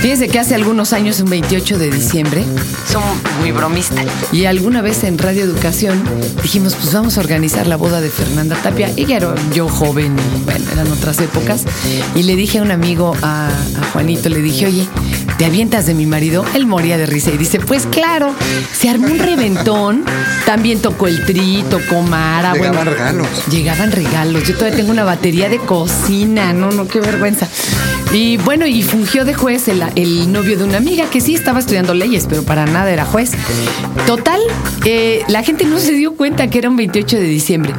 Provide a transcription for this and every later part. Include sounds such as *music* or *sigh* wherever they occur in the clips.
Fíjense que hace algunos años, un 28 de diciembre, son muy bromistas. Y alguna vez en Radio Educación dijimos, pues vamos a organizar la boda de Fernanda Tapia. Ella era yo joven y bueno, eran otras épocas. Y le dije a un amigo, a, a Juanito, le dije, oye, ¿te avientas de mi marido? Él moría de risa y dice, pues claro, se armó un reventón. También tocó el tri, tocó Mara. Llegaban bueno, regalos. Llegaban regalos. Yo todavía tengo una batería de cocina. No, no, qué vergüenza. Y bueno, y fungió de juez el, el novio de una amiga que sí estaba estudiando leyes, pero para nada era juez. Total, eh, la gente no se dio cuenta que era un 28 de diciembre.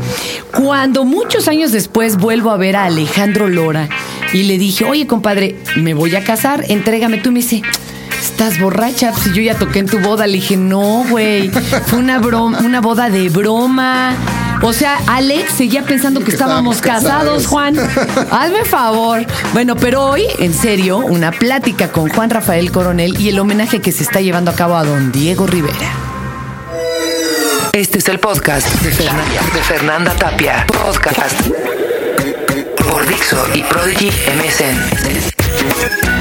Cuando muchos años después vuelvo a ver a Alejandro Lora y le dije, oye compadre, me voy a casar, entrégame tú. Me dice, estás borracha, si yo ya toqué en tu boda. Le dije, no, güey, fue una, broma, una boda de broma. O sea, Alex seguía pensando que, Que estábamos estábamos casados, casados. Juan. Hazme favor. Bueno, pero hoy, en serio, una plática con Juan Rafael Coronel y el homenaje que se está llevando a cabo a don Diego Rivera. Este es el podcast de Fernanda, de Fernanda Tapia. Podcast por Dixo y Prodigy MSN.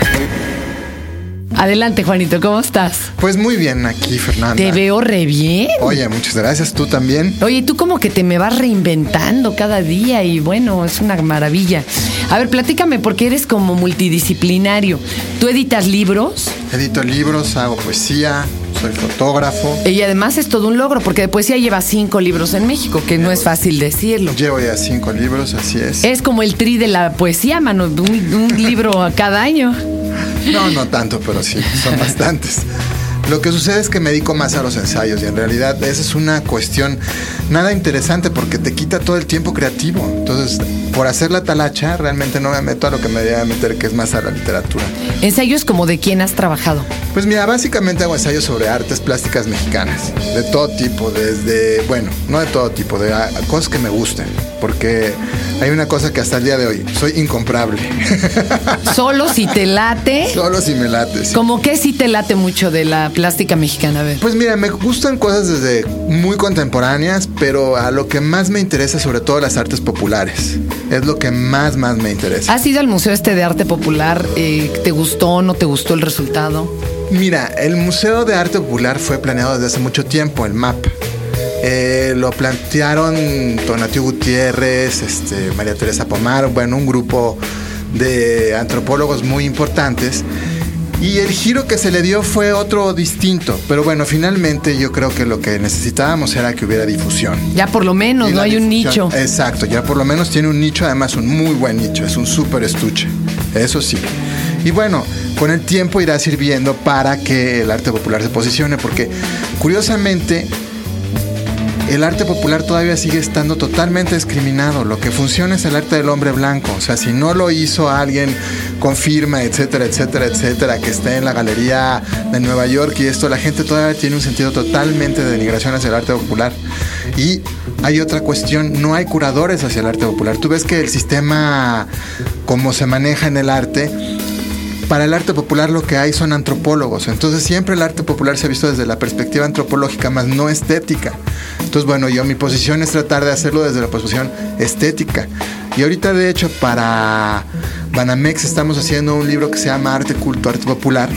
Adelante, Juanito, ¿cómo estás? Pues muy bien aquí, Fernanda. Te veo re bien. Oye, muchas gracias. Tú también. Oye, tú como que te me vas reinventando cada día y bueno, es una maravilla. A ver, platícame, porque eres como multidisciplinario. ¿Tú editas libros? Edito libros, hago poesía, soy fotógrafo. Y además es todo un logro, porque de poesía lleva cinco libros en México, que no es fácil decirlo. Llevo ya cinco libros, así es. Es como el tri de la poesía, mano, un, un libro a cada año. No, no tanto, pero sí, son bastantes. Lo que sucede es que me dedico más a los ensayos y en realidad esa es una cuestión nada interesante porque te quita todo el tiempo creativo. Entonces, por hacer la talacha, realmente no me meto a lo que me debería meter, que es más a la literatura. Ensayos como de quién has trabajado. Pues mira, básicamente hago ensayos sobre artes plásticas mexicanas, de todo tipo, desde, bueno, no de todo tipo, de ah, cosas que me gusten, porque hay una cosa que hasta el día de hoy, soy incomparable, *laughs* Solo si te late. solo si me late. sí. Como que si te late mucho de la plástica mexicana, a ver. Pues mira, me gustan cosas desde muy contemporáneas, pero a lo que más me interesa, sobre todo las artes populares, es lo que más, más me interesa. ¿Has ido al Museo este de Arte Popular? Eh, ¿Te gustó no te gustó el resultado? Mira, el Museo de Arte Popular fue planeado desde hace mucho tiempo, el MAP. Eh, lo plantearon Tonatiuh Gutiérrez, este, María Teresa Pomar, bueno, un grupo de antropólogos muy importantes. Y el giro que se le dio fue otro distinto. Pero bueno, finalmente yo creo que lo que necesitábamos era que hubiera difusión. Ya por lo menos, Y no hay un nicho. Exacto, ya por lo menos tiene un nicho, además un muy buen nicho, es un súper estuche, eso sí. Y bueno, con el tiempo irá sirviendo para que el arte popular se posicione, porque curiosamente el arte popular todavía sigue estando totalmente discriminado. Lo que funciona es el arte del hombre blanco. O sea, si no lo hizo alguien con firma, etcétera, etcétera, etcétera, que esté en la galería de Nueva York y esto, la gente todavía tiene un sentido totalmente de denigración hacia el arte popular. Y hay otra cuestión, no hay curadores hacia el arte popular. Tú ves que el sistema, como se maneja en el arte, para el arte popular lo que hay son antropólogos. Entonces siempre el arte popular se ha visto desde la perspectiva antropológica, más no estética. Entonces, bueno, yo mi posición es tratar de hacerlo desde la posición estética. Y ahorita, de hecho, para Banamex estamos haciendo un libro que se llama Arte Culto, Arte Popular,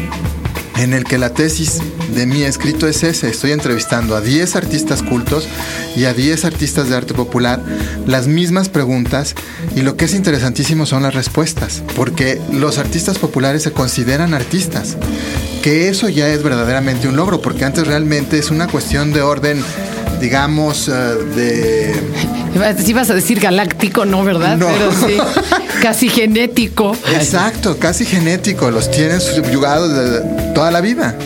en el que la tesis de mi escrito es ese. Estoy entrevistando a 10 artistas cultos y a 10 artistas de arte popular, las mismas preguntas y lo que es interesantísimo son las respuestas, porque los artistas populares se consideran artistas, que eso ya es verdaderamente un logro, porque antes realmente es una cuestión de orden, digamos, eh, de... Si vas a decir galáctico, no, ¿verdad? No. Pero sí, *laughs* casi genético. Exacto, casi genético, los tienen subyugados de toda la vida.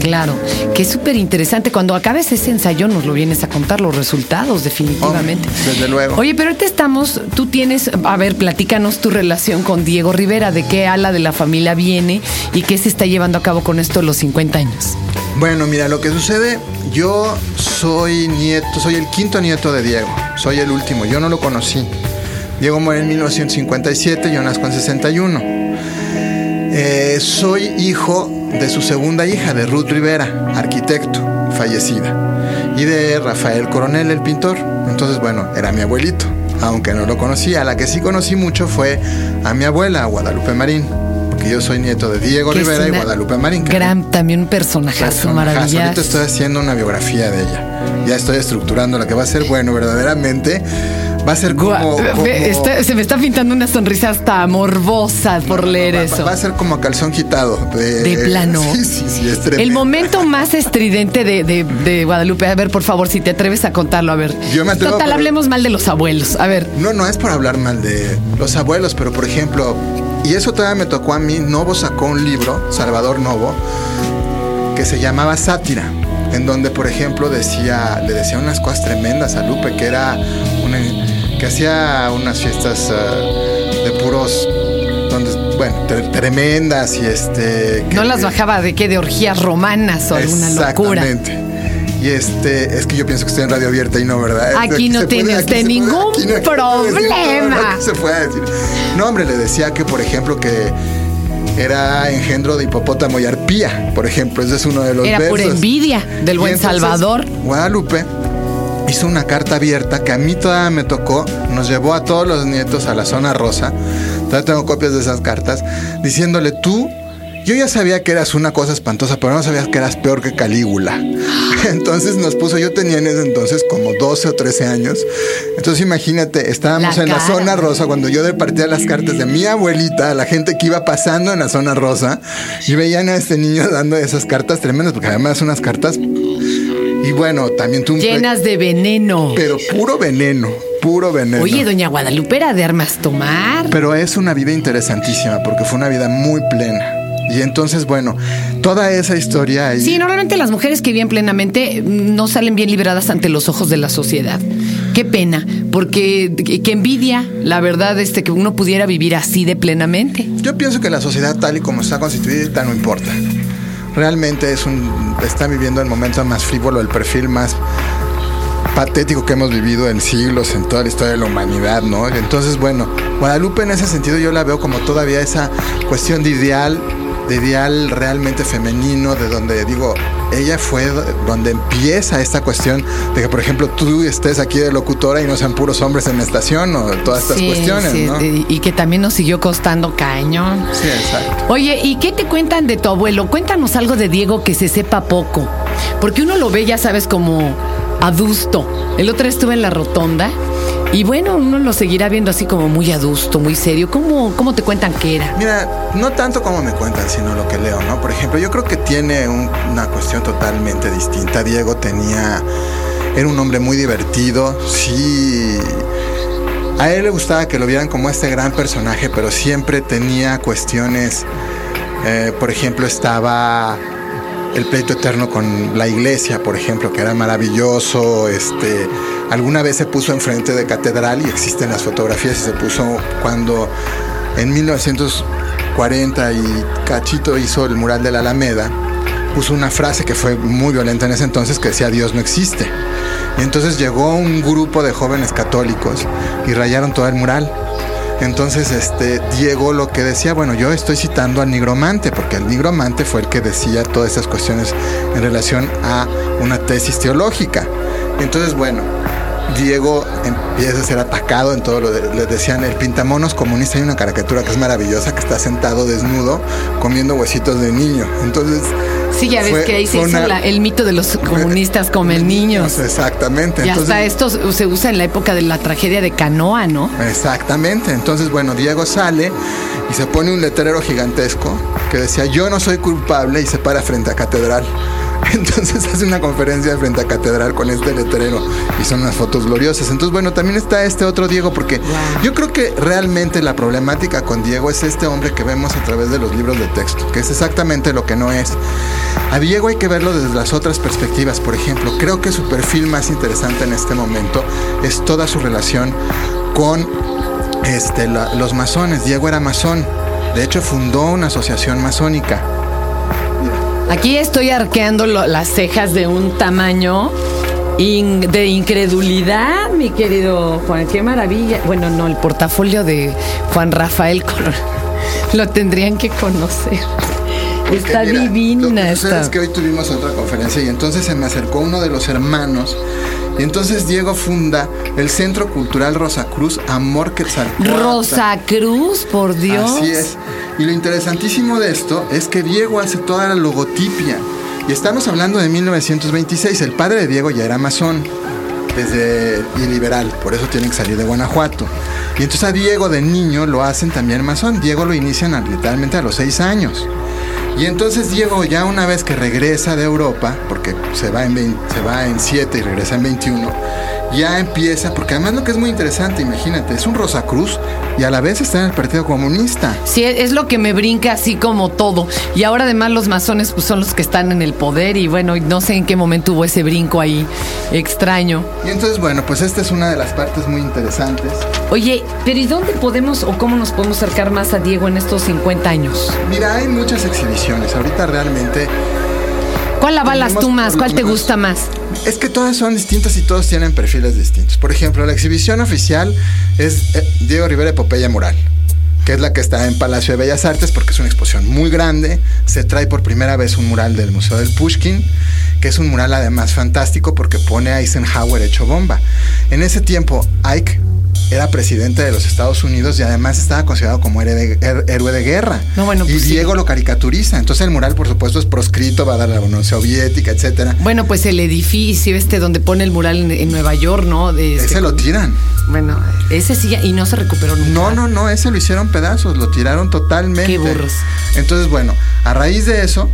Claro, que es súper interesante. Cuando acabes ese ensayo nos lo vienes a contar los resultados, definitivamente. Desde luego. Oye, pero ahorita estamos, tú tienes, a ver, platícanos tu relación con Diego Rivera, de qué ala de la familia viene y qué se está llevando a cabo con esto los 50 años. Bueno, mira, lo que sucede, yo soy nieto, soy el quinto nieto de Diego, soy el último, yo no lo conocí. Diego muere en 1957, yo nazco en 61. Eh, soy hijo de su segunda hija, de Ruth Rivera, arquitecto, fallecida, y de Rafael Coronel, el pintor. Entonces, bueno, era mi abuelito, aunque no lo conocía. A la que sí conocí mucho fue a mi abuela, Guadalupe Marín, porque yo soy nieto de Diego Rivera y Guadalupe Marín. Gran, también un personajazo maravilloso. Ahorita estoy haciendo una biografía de ella. Ya estoy estructurando lo que va a ser bueno, verdaderamente. Va a ser como. Está- se me está pintando una sonrisa hasta morbosa por leer va- eso. Va a ser como a calzón quitado. De, De plano. *laughs* Sí, sí, sí, es tremendo. El momento más estridente de, de- de Guadalupe. A ver, por favor, si te atreves a contarlo, a ver. Yo me atrevo, Total, hablemos mal de los abuelos. A ver. No, no es por hablar mal de los abuelos, pero por ejemplo, y eso todavía me tocó a mí, Novo sacó un libro, Salvador Novo, que se llamaba Sátira, en donde, por ejemplo, decía, le decía unas cosas tremendas a Lupe, que era una, que hacía unas fiestas ah, de puros, donde, bueno, tre- tremendas y este... que- No las bajaba de qué, de orgías romanas o alguna locura. Exactamente. Y este, es que yo pienso que estoy en radio abierta y no, ¿verdad? Aquí no tiene usted ningún no- aquí no problema. que se puede decir. No, hombre, le decía que, por ejemplo, que era engendro de hipopótamo y arpía, por ejemplo. Ese es uno de los Era versos. envidia del buen entonces, Salvador. Guadalupe hizo una carta abierta que a mí todavía me tocó, nos llevó a todos los nietos a la zona rosa. Todavía tengo copias de esas cartas, diciéndole tú. Yo ya sabía que eras una cosa espantosa, pero no sabías que eras peor que Calígula. *laughs* Entonces nos puso, yo tenía en ese entonces como 12 o 13 años. Entonces imagínate, estábamos La en la zona rosa cuando yo repartía las cartas de mi abuelita a la gente que iba pasando en la zona rosa y veían a este niño dando esas cartas tremendas, porque además unas cartas y bueno, también tú Llenas de veneno. pero puro veneno, puro veneno. Oye, doña Guadalupe era de armas tomar. Pero es una vida interesantísima porque fue una vida muy plena. Y entonces, bueno, toda esa historia ahí. Sí, normalmente las mujeres que viven plenamente mm, no salen bien libradas ante los ojos de la sociedad. Qué pena, porque que que envidia, la verdad, este, que uno pudiera vivir así de plenamente. Yo pienso que la sociedad tal y como está constituida no importa. Realmente es un está viviendo el momento más frívolo, el perfil más patético que hemos vivido en siglos, en toda la historia de la humanidad, ¿no? Entonces, bueno, Guadalupe en ese sentido yo la veo como todavía esa cuestión de ideal, de ideal realmente femenino, de donde digo, ella fue donde empieza esta cuestión de que, por ejemplo, tú estés aquí de locutora y no sean puros hombres en la estación o todas estas Sí, cuestiones, sí, ¿no? y, y que también nos siguió costando cañón. Sí, exacto. Oye, ¿y qué te cuentan de tu abuelo? Cuéntanos algo de Diego que se sepa poco. Porque uno lo ve, ya sabes, como adusto. El otro estuve en la rotonda y bueno, uno lo seguirá viendo así como muy adusto, muy serio. ¿Cómo, cómo te cuentan que era? Mira, no tanto como me cuentan, sino lo que leo, ¿no? Por ejemplo, yo creo que tiene un- una cuestión totalmente distinta. Diego tenía, era un hombre muy divertido, sí. A él le gustaba que lo vieran como este gran personaje, pero siempre tenía cuestiones, eh, por ejemplo, estaba el pleito eterno con la iglesia, por ejemplo, que era maravilloso. Este, alguna vez se puso enfrente de catedral y existen las fotografías y se puso cuando en 1940 y Cachito hizo el mural de la Alameda, puso una frase que fue muy violenta en ese entonces que decía Dios no existe. Y entonces llegó un grupo de jóvenes católicos y rayaron todo el mural. Entonces, este, Diego lo que decía, bueno, yo estoy citando al nigromante, porque el nigromante fue el que decía todas esas cuestiones en relación a una tesis teológica. Entonces, bueno, Diego empieza a ser atacado en todo lo de, le decían el pintamonos comunista hay una caricatura que es maravillosa que está sentado desnudo comiendo huesitos de niño. Entonces, Sí, ya ves fue- que ahí se hizo una- la- el mito de los comunistas comen niños. Exactamente. Y hasta esto se usa en la época de la tragedia de Canoa, ¿no? Exactamente. Entonces, bueno, Diego sale y se pone un letrero gigantesco que decía yo no soy culpable y se para frente a catedral. *laughs* Entonces hace una conferencia frente a catedral con este letrero y son unas fotos gloriosas. Entonces, bueno, también está este otro Diego porque Wow. yo creo que realmente la problemática con Diego es este hombre que vemos a través de los libros de texto, que es exactamente lo que no es. A Diego hay que verlo desde las otras perspectivas. Por ejemplo, creo que su perfil más interesante en este momento es toda su relación con este, la- los masones. Diego era masón. De hecho, fundó una asociación masónica. Aquí estoy arqueando lo- las cejas de un tamaño in- de incredulidad, mi querido Juan. Qué maravilla. Bueno, no, el portafolio de Juan Rafael Colón. *laughs* Lo tendrían que conocer. Está Mira, Lo divina que esta. es que hoy tuvimos otra conferencia y entonces se me acercó uno de los hermanos. Y entonces Diego funda el Centro Cultural Rosacruz Amor Quetzalcóatl. Rosa Cruz, por Dios. Así es. Y lo interesantísimo de esto es que Diego hace toda la logotipia. Y estamos hablando de 1926. El padre de Diego ya era masón desde y liberal, por eso tienen que salir de Guanajuato. Y entonces a Diego de niño lo hacen también masón. Diego lo inician a- literalmente a los seis años. Y entonces Diego ya una vez que regresa de Europa, porque se va en 20 se va en 7 y regresa en 21, ya empieza, porque además lo que es muy interesante, imagínate, es un Rosacruz y a la vez está en el Partido Comunista. Sí, es lo que me brinca así como todo. Y ahora además los masones pues, son los que están en el poder y bueno, no sé en qué momento hubo ese brinco ahí extraño. Y entonces, bueno, pues esta es una de las partes muy interesantes. Oye, pero ¿y dónde podemos o cómo nos podemos acercar más a Diego en estos 50 años? Mira, hay muchas exhibiciones. Ahorita realmente ¿Cuál avalas tú más? ¿Cuál te gusta más? Es que todas son distintas y todos tienen perfiles distintos. Por ejemplo, la exhibición oficial es eh, Diego Rivera Epopeya Mural, que es la que está en Palacio de Bellas Artes porque es una exposición muy grande. Se trae por primera vez un mural del Museo del Pushkin, que es un mural además fantástico porque pone a Eisenhower hecho bomba. En ese tiempo, Ike era presidente de los Estados Unidos y además estaba considerado como héroe de, guerra. No, bueno, y pues sí. Diego lo caricaturiza. Entonces el mural, por supuesto, es proscrito, va a dar la Unión Soviética, etcétera. Bueno, pues el edificio este donde pone el mural en, en Nueva York, ¿no? De este- Ese lo tiran. Bueno, ese sí ya- y no se recuperó nunca. No, no, no, ese lo hicieron pedazos, lo tiraron totalmente. Qué burros. Entonces, bueno, a raíz de eso,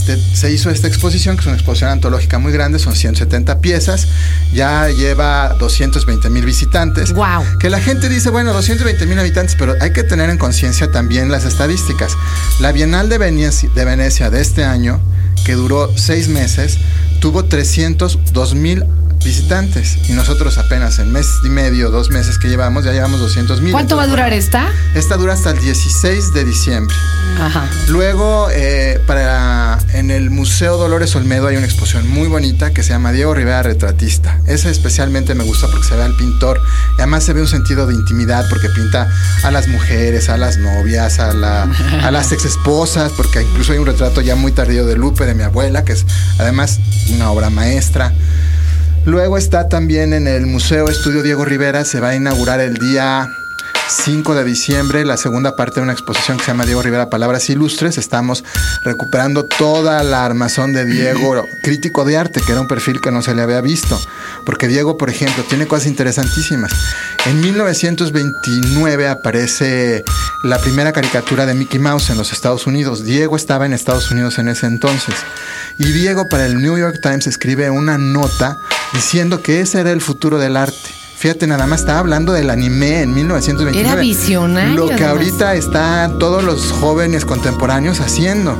este, se hizo esta exposición, que es una exposición antológica muy grande, son 170 piezas, ya lleva 220 mil visitantes. Guau. Que la gente dice, bueno, 220 mil habitantes, pero hay que tener en conciencia también las estadísticas. La Bienal de Venecia, de Venecia de este año, que duró seis meses, tuvo 302 mil visitantes y nosotros apenas en mes y medio, dos meses que llevamos, ya llevamos 200 mil. ¿Cuánto va a durar esta? Esta dura hasta el 16 de diciembre. Ajá. Luego, eh, para, en el Museo Dolores Olmedo hay una exposición muy bonita que se llama Diego Rivera Retratista. Esa especialmente me gusta porque se ve al pintor y además se ve un sentido de intimidad porque pinta a las mujeres, a las novias, a, la, a las *laughs* ex esposas, porque incluso hay un retrato ya muy tardío de Lupe, de mi abuela, que es además una obra maestra. Luego está también en el Museo Estudio Diego Rivera, se va a inaugurar el día 5 de diciembre la segunda parte de una exposición que se llama Diego Rivera Palabras Ilustres. Estamos recuperando toda la armazón de Diego, *laughs* crítico de arte, que era un perfil que no se le había visto. Porque Diego, por ejemplo, tiene cosas interesantísimas. En 1929 aparece la primera caricatura de Mickey Mouse en los Estados Unidos. Diego estaba en Estados Unidos en ese entonces. Y Diego para el New York Times escribe una nota diciendo que ese era el futuro del arte. Fíjate, nada más estaba hablando del anime en 1929. Era visionario, Lo que además. ahorita están todos los jóvenes contemporáneos haciendo.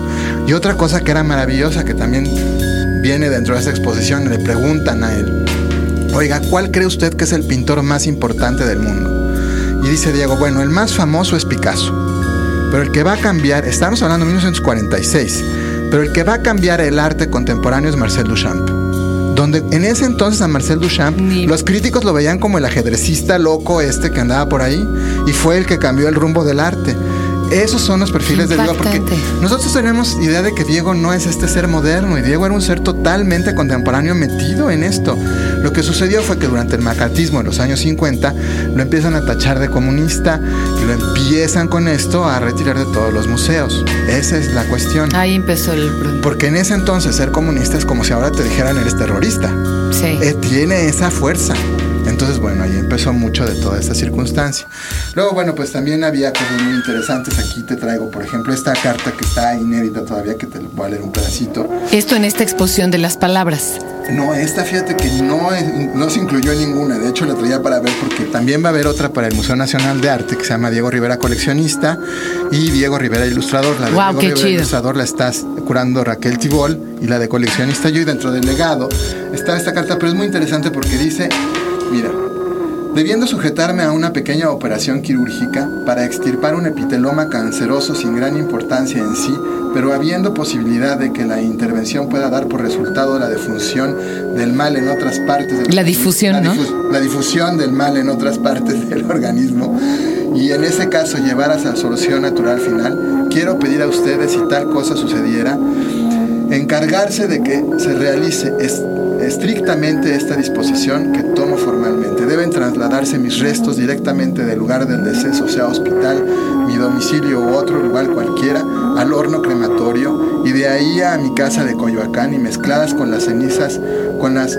Y otra cosa que era maravillosa, que también viene dentro de esta exposición, le preguntan a él, oiga, ¿cuál cree usted que es el pintor más importante del mundo? Y dice Diego, bueno, el más famoso es Picasso. Pero el que va a cambiar, estamos hablando de 1946, pero el que va a cambiar el arte contemporáneo es Marcel Duchamp. Donde en ese entonces a Marcel Duchamp, Ni- los críticos lo veían como el ajedrecista loco este que andaba por ahí y fue el que cambió el rumbo del arte. Esos son los perfiles de Diego, porque nosotros tenemos idea de que Diego no es este ser moderno y Diego era un ser totalmente contemporáneo metido en esto. Lo que sucedió fue que durante el macartismo en los años 50 lo empiezan a tachar de comunista y lo empiezan con esto a retirar de todos los museos. Esa es la cuestión. Ahí empezó el... Porque en ese entonces ser comunista es como si ahora te dijeran eres terrorista. Sí. Eh, tiene esa fuerza. Entonces, bueno, ahí empezó mucho de toda esta circunstancia. Luego, bueno, pues también había cosas muy interesantes. Aquí te traigo, por ejemplo, esta carta que está inédita todavía, que te voy a leer un pedacito. Esto en esta exposición de las palabras. No, esta fíjate que no, es- no se incluyó ninguna. De hecho, la traía para ver porque también va a haber otra para el Museo Nacional de Arte que se llama Diego Rivera Coleccionista y Diego Rivera Ilustrador. La de Diego qué Rivera chido. Ilustrador la está curando Raquel Tibol y la de Coleccionista yo. Y dentro del legado está esta carta, pero es muy interesante porque dice, mira, Debiendo sujetarme a una pequeña operación quirúrgica para extirpar un epiteloma canceroso sin gran importancia en sí, pero habiendo posibilidad de que la intervención pueda dar por resultado la defunción del mal en otras partes del La difusión, la ¿no? La difusión del mal en otras partes *laughs* del organismo y en ese caso llevar a la solución natural final, quiero pedir a ustedes si tal cosa sucediera, encargarse de que se realice es- estrictamente esta disposición que tomo formalmente. Deben trasladarse mis restos directamente del lugar del deceso, sea hospital, mi domicilio u otro lugar cualquiera, al horno crematorio y de ahí a mi casa de Coyoacán y mezcladas con las cenizas, con las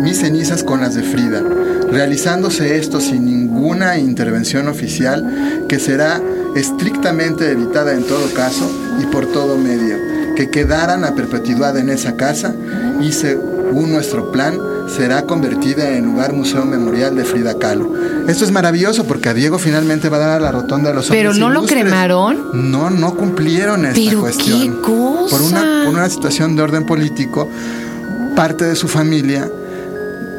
mis cenizas con las de Frida, realizándose esto sin ninguna intervención oficial que será estrictamente evitada en todo caso y por todo medio, que quedaran a perpetuidad en esa casa y según nuestro plan será convertida en lugar museo memorial de Frida Kahlo. Esto es maravilloso porque a Diego finalmente va a dar a la rotonda de los Pero no lo cremaron. No, no cumplieron esta Pero cuestión. qué cosa. Por una, por una situación de orden político, parte de su familia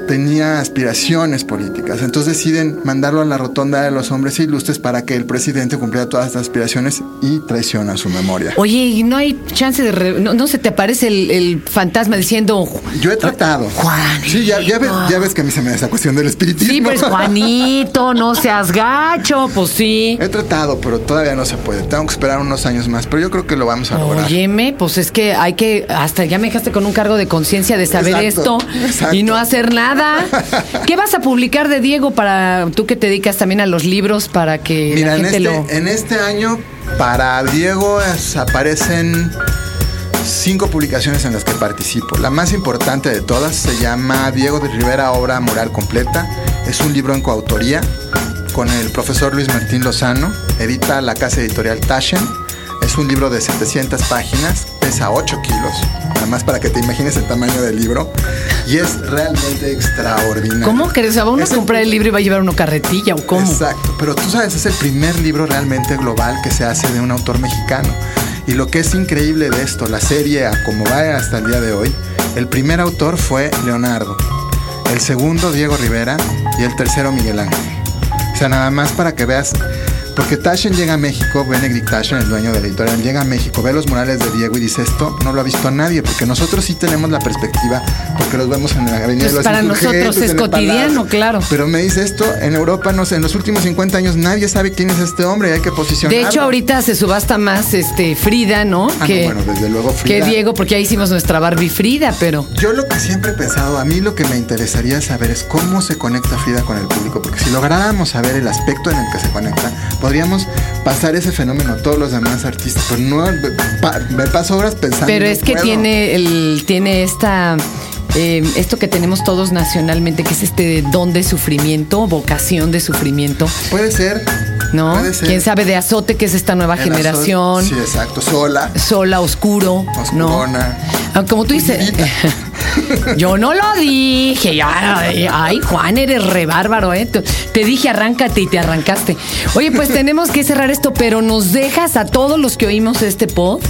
tenía aspiraciones políticas. Entonces deciden mandarlo a la rotonda de los hombres ilustres para que el presidente cumpliera todas estas aspiraciones y traiciona su memoria. Oye, ¿y no hay chance de... re- no, no se te aparece el, el fantasma diciendo... Yo he tratado. Juanito. Sí, ya, ya, ve- ya ves que a mí se me da esa cuestión del espiritismo. Sí, pues Juanito, no seas gacho, pues sí. He tratado, pero todavía no se puede. Tengo que esperar unos años más, pero yo creo que lo vamos a lograr. Óyeme, pues es que hay que, hasta ya me dejaste con un cargo de conciencia de saber Exacto, esto exacto. y no hacer nada. ¿Qué vas a publicar de Diego para tú que te dedicas también a los libros para que Mira, la en gente este, lo... en este año para Diego es- aparecen cinco publicaciones en las que participo. La más importante de todas se llama Diego de Rivera, obra moral completa. Es un libro en coautoría con el profesor Luis Martín Lozano. Edita la casa editorial Taschen. Es un libro de 700 páginas, pesa 8 kilos, nada más para que te imagines el tamaño del libro. Y es realmente extraordinario. ¿Cómo crees? O sea, ¿va uno a comprar el libro y va a llevar una carretilla o cómo? Exacto, pero tú sabes, es el primer libro realmente global que se hace de un autor mexicano. Y lo que es increíble de esto, la serie, a como va hasta el día de hoy, el primer autor fue Leonardo, el segundo Diego Rivera y el tercero Miguel Ángel. O sea, nada más para que veas, porque Taschen llega a México, Benedict Taschen, el dueño de la editorial, llega a México, ve los murales de Diego y dice esto no lo ha visto nadie, porque nosotros sí tenemos la perspectiva, porque los vemos en la avenida de Pues los para nosotros es cotidiano, claro. Pero me dice esto, en Europa, no sé, en los últimos 50 años nadie sabe quién es este hombre y hay que posicionarlo. De hecho, ahorita se subasta más este Frida, ¿no? Ah, no, bueno, desde luego que Frida. Diego, porque ahí hicimos nuestra Barbie Frida, pero... Yo lo que siempre he pensado, a mí lo que me interesaría saber es cómo se conecta Frida con el público, porque si lográramos saber el aspecto en el que se conecta, podríamos pasar ese fenómeno a todos los demás artistas. Pero no, pa- me paso horas pensando. Pero no es que puedo. tiene el tiene esta eh, esto que tenemos todos nacionalmente, que es este don de sufrimiento, vocación de sufrimiento, Puede ser. ¿no? Puede ser. Quién sabe de azote, que es esta nueva generación, Sí, exacto. Sola. sola, oscuro, ¿no? Oscurona. Ah, Como tú dices. Puñidita. *laughs* Yo no lo dije. Ay, ay, Juan, eres re bárbaro, ¿eh? Te- Te dije arráncate y te arrancaste. Oye, pues *laughs* tenemos que cerrar esto, pero nos dejas a todos los que oímos este pod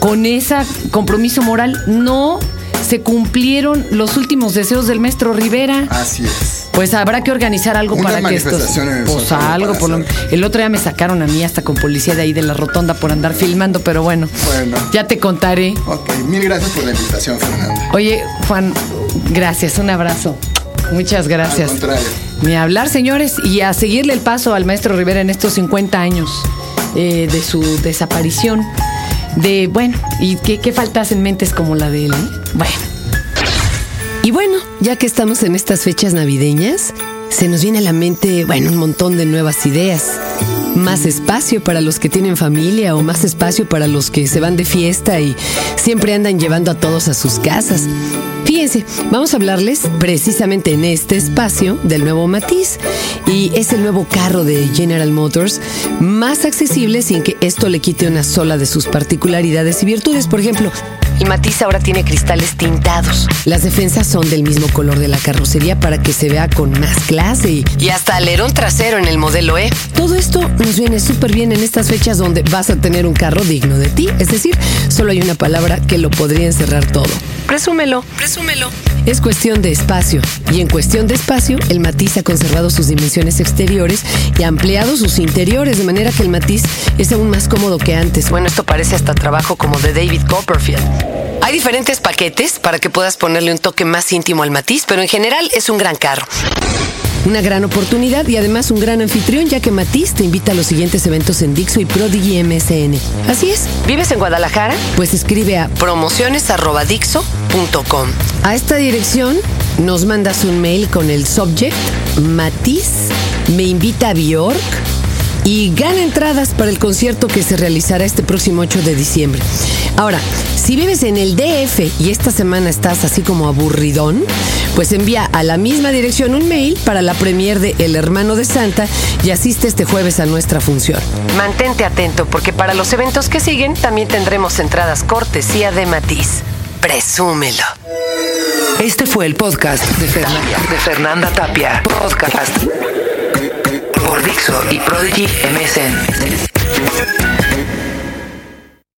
con ese compromiso moral. No se cumplieron los últimos deseos del maestro Rivera. Así es. Pues habrá que organizar algo Una para que estos. Pues algo, por lo-. El otro día me sacaron a mí hasta con policía de ahí de la rotonda por andar filmando, pero bueno. Bueno. Ya te contaré. Ok, mil gracias por la invitación, Fernanda. Oye, Juan, gracias, un abrazo. Muchas gracias. Al contrario. Ni hablar, señores, y a seguirle el paso al maestro Rivera en estos 50 años eh, de su desaparición. De, bueno, ¿y qué, qué faltas en mentes como la de él? eh? Bueno. Y bueno, ya que estamos en estas fechas navideñas, se nos viene a la mente, bueno, un montón de nuevas ideas. Más espacio para los que tienen familia o más espacio para los que se van de fiesta y siempre andan llevando a todos a sus casas. Fíjense, vamos a hablarles precisamente en este espacio del nuevo Matiz y es el nuevo carro de General Motors más accesible sin que esto le quite una sola de sus particularidades y virtudes. Por ejemplo, el Matiz ahora tiene cristales tintados. Las defensas son del mismo color de la carrocería para que se vea con más clase y, y hasta alerón trasero en el modelo E. Todo esto nos viene súper bien en estas fechas donde vas a tener un carro digno de ti. Es decir, solo hay una palabra que lo podría encerrar todo. Presúmelo, presúmelo. Es cuestión de espacio. Y en cuestión de espacio, el Matiz ha conservado sus dimensiones exteriores y ha ampliado sus interiores, de manera que el Matiz es aún más cómodo que antes. Bueno, esto parece hasta trabajo como de David Copperfield. Hay diferentes paquetes para que puedas ponerle un toque más íntimo al Matiz, pero en general es un gran carro. Una gran oportunidad y además un gran anfitrión, ya que Matiz te invita a los siguientes eventos en Dixo y Prodigy MSN. Así es. ¿Vives en Guadalajara? Pues escribe a promociones.dixo.com. A esta dirección nos mandas un mail con el subject Matiz me invita a Bjork y gana entradas para el concierto que se realizará este próximo 8 de diciembre. Ahora, si vives en el DF y esta semana estás así como aburridón, pues envía a la misma dirección un mail para la premier de El Hermano de Santa y asiste este jueves a nuestra función. Mantente atento porque para los eventos que siguen también tendremos entradas cortesía de Matiz. Presúmelo. Este fue el podcast de Fernanda, de Fernanda Tapia. Podcast por Dixo y Prodigy MSN.